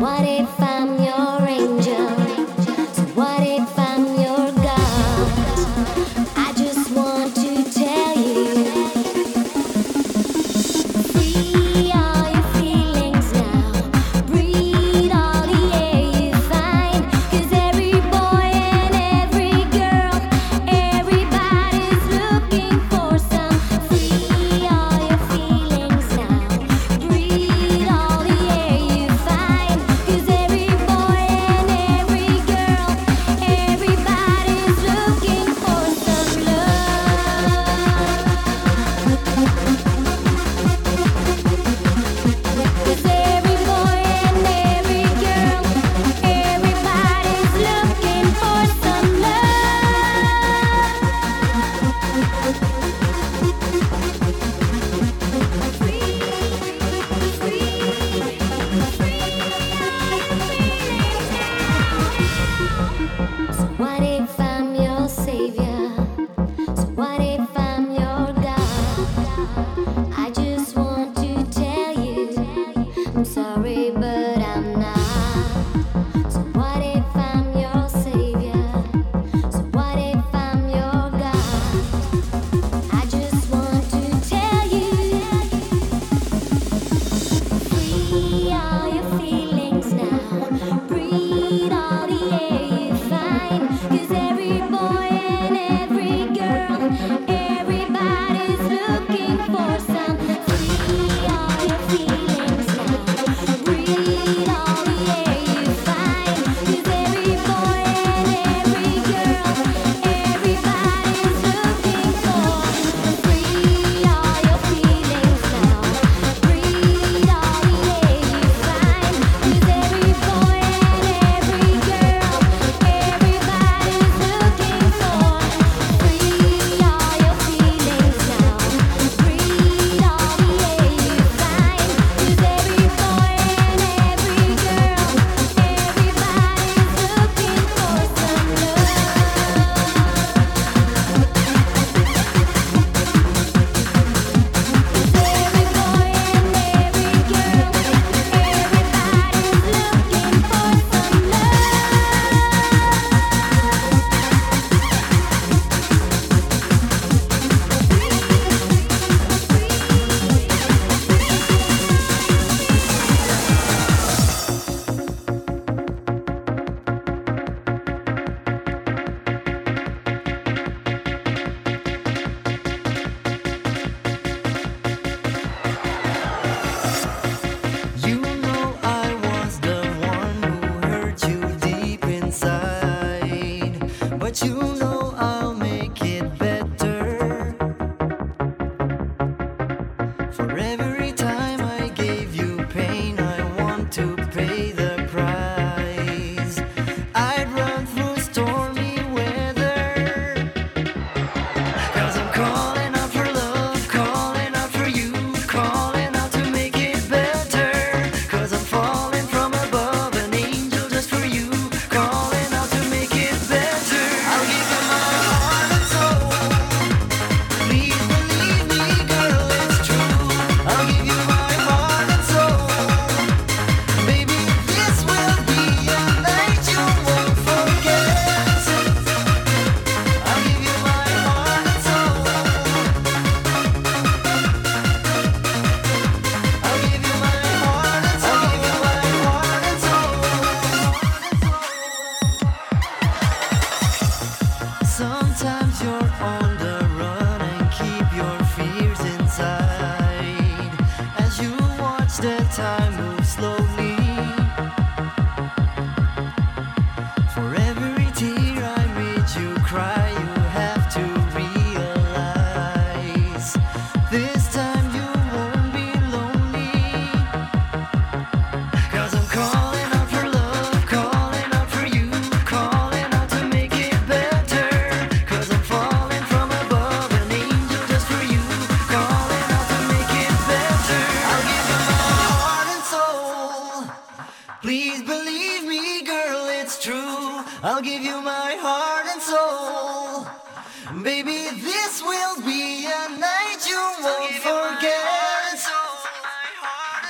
Breathe I'll give you my heart and soul. Baby, this will be a night you won't forget.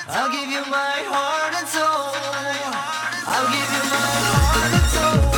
I'll give you my heart and soul. I'll give you my heart and soul.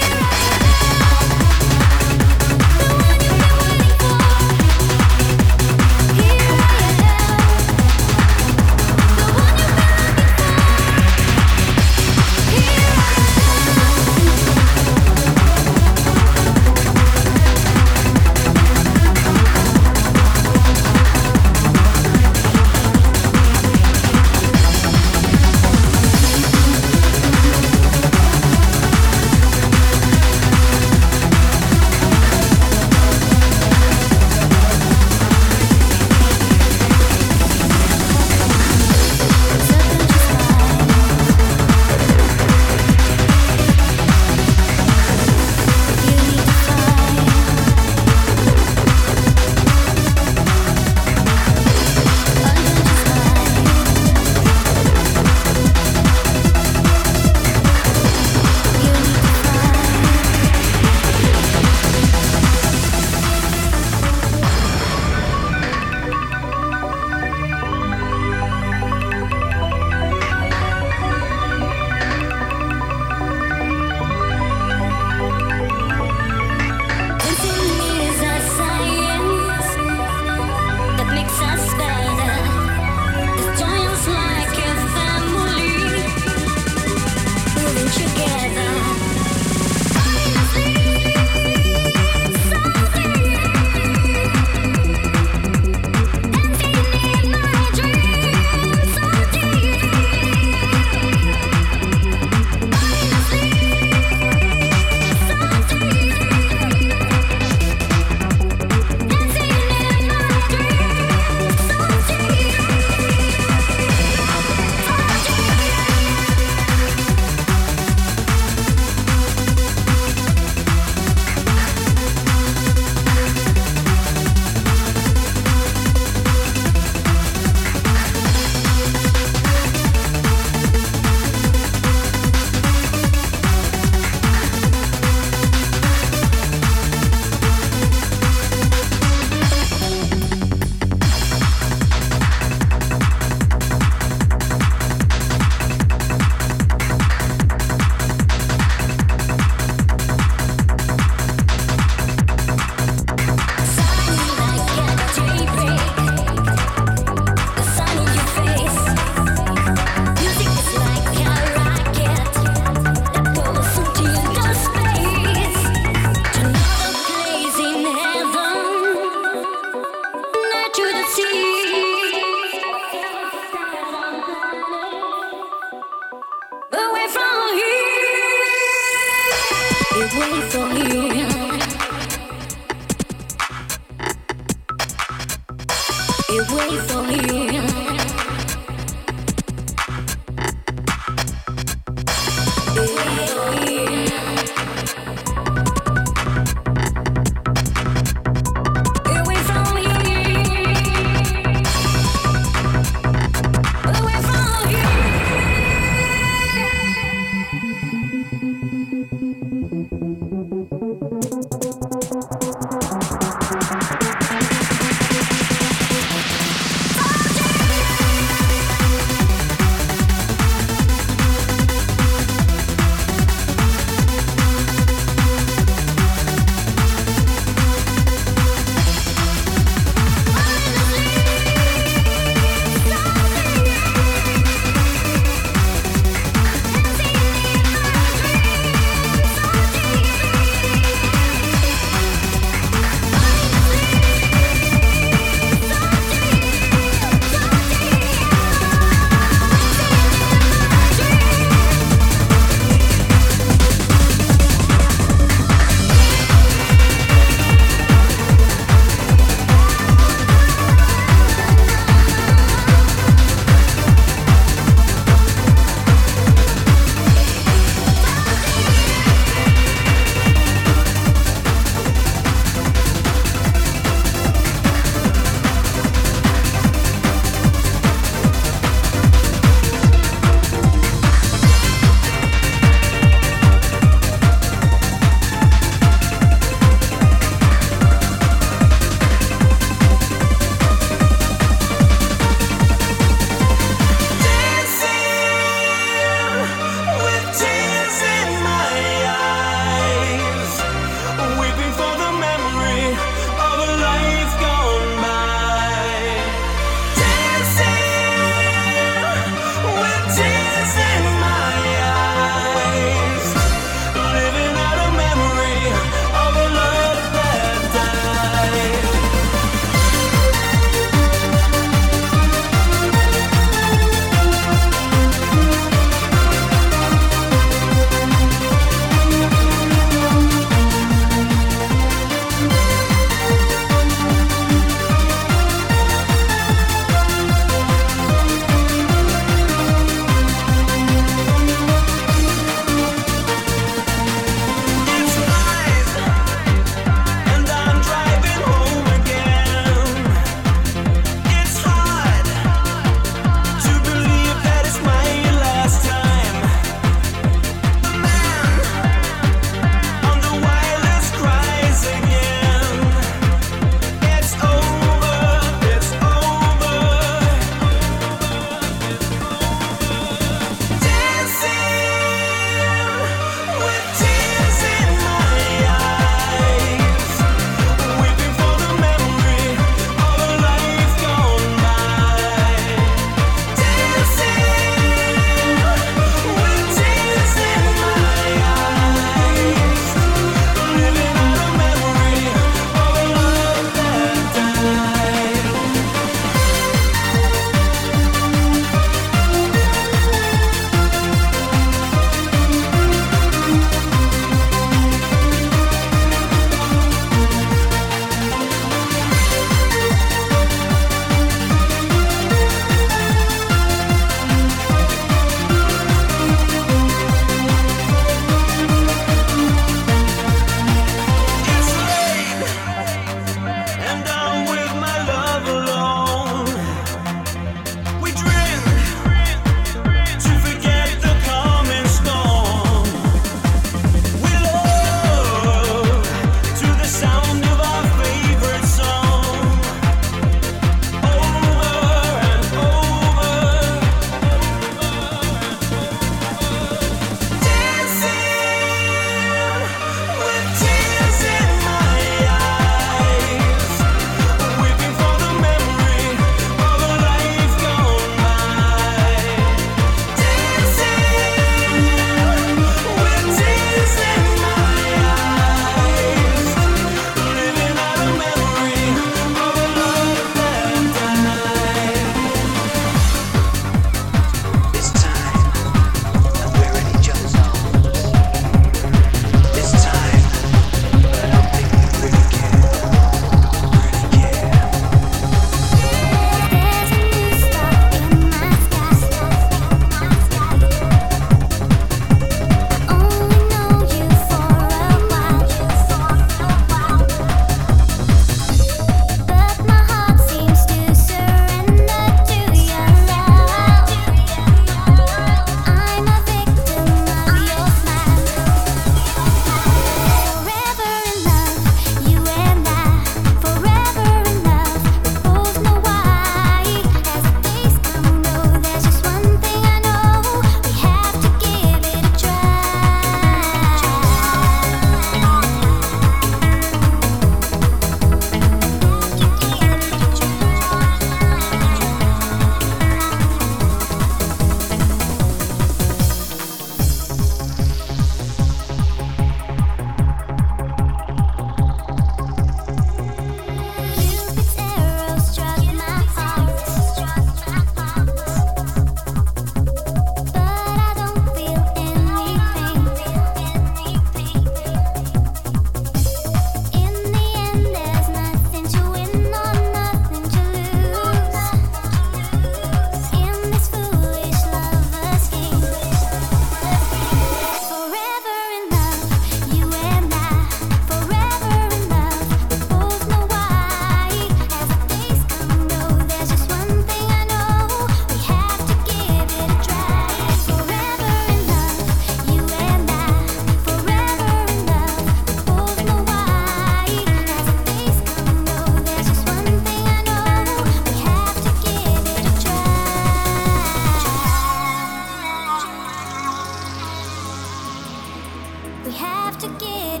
You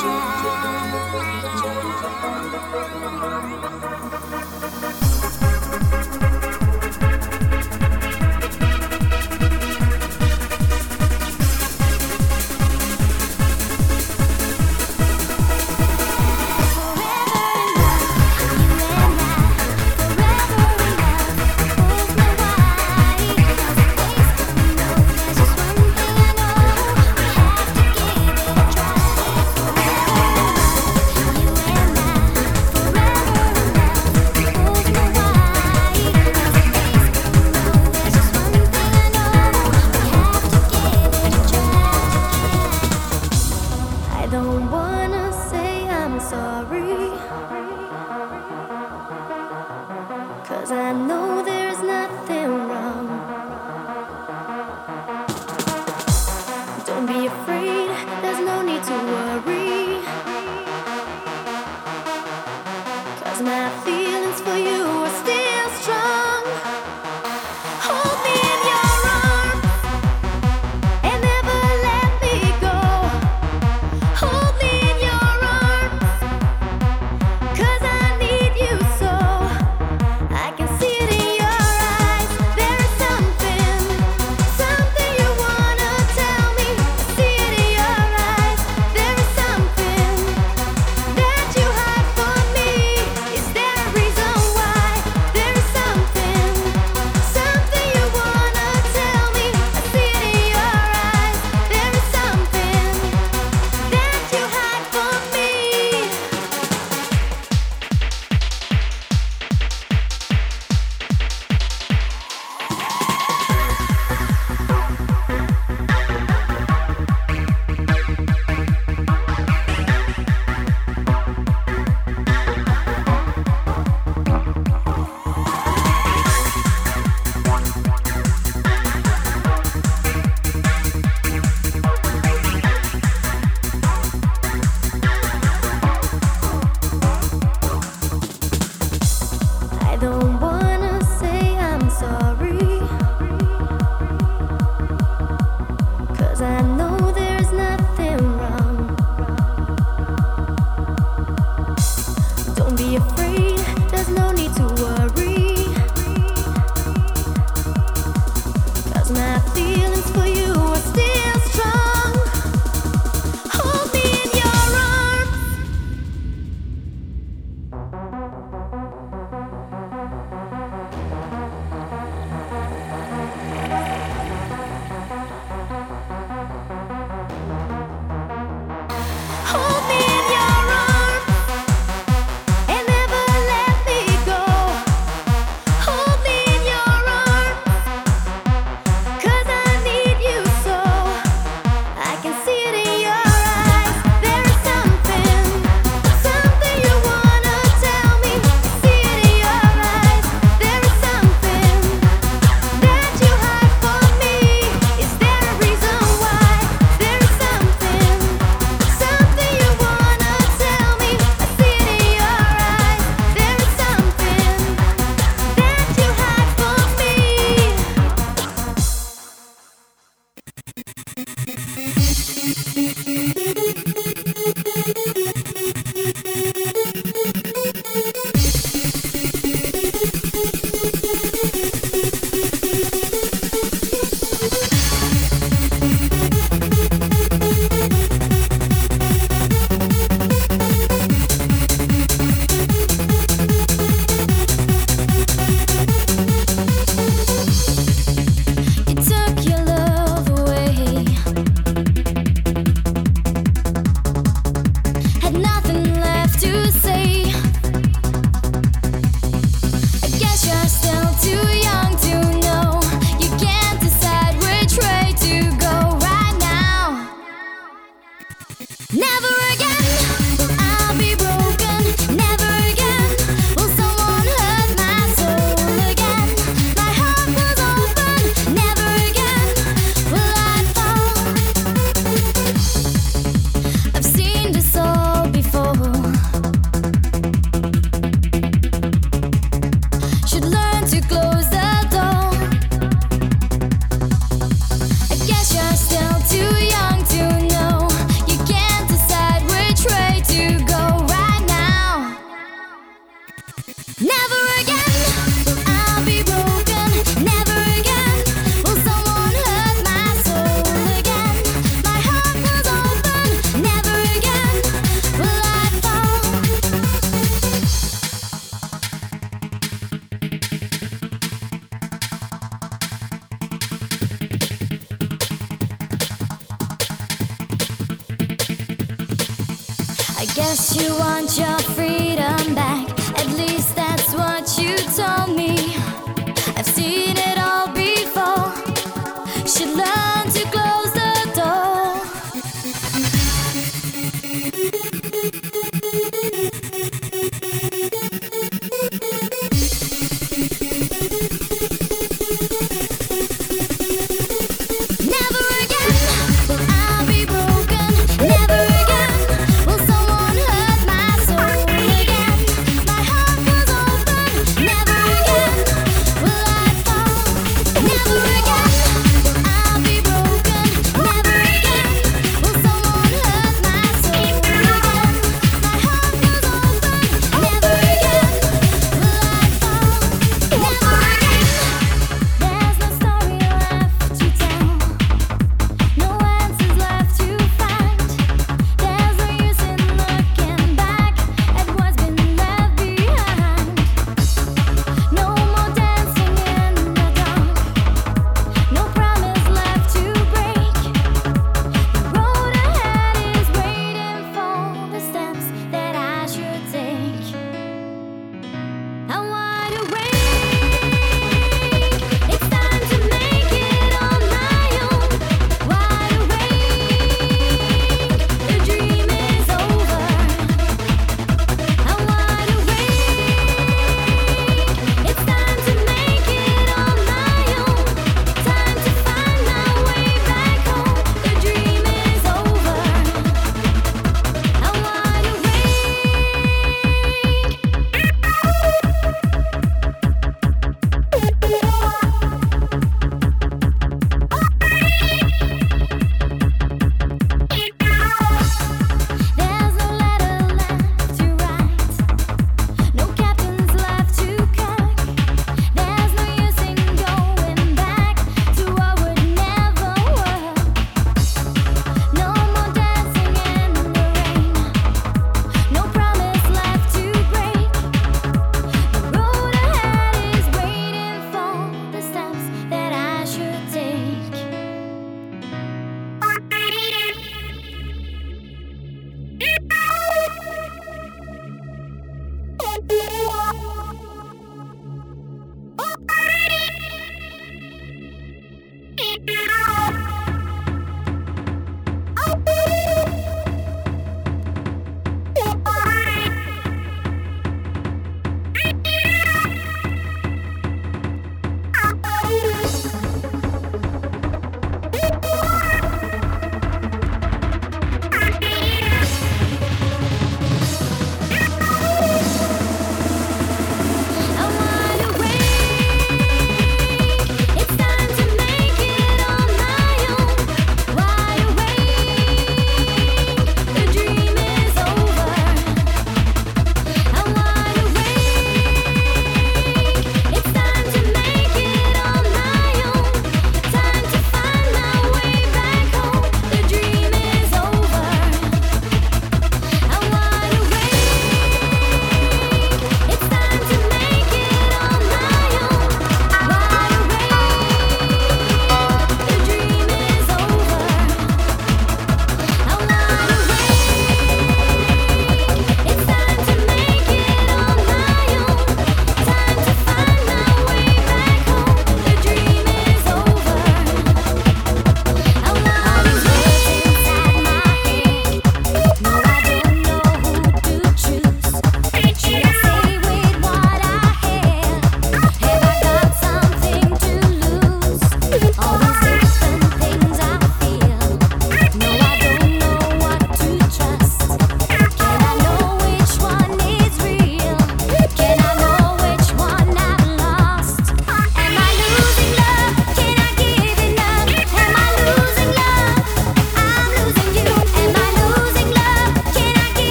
took your love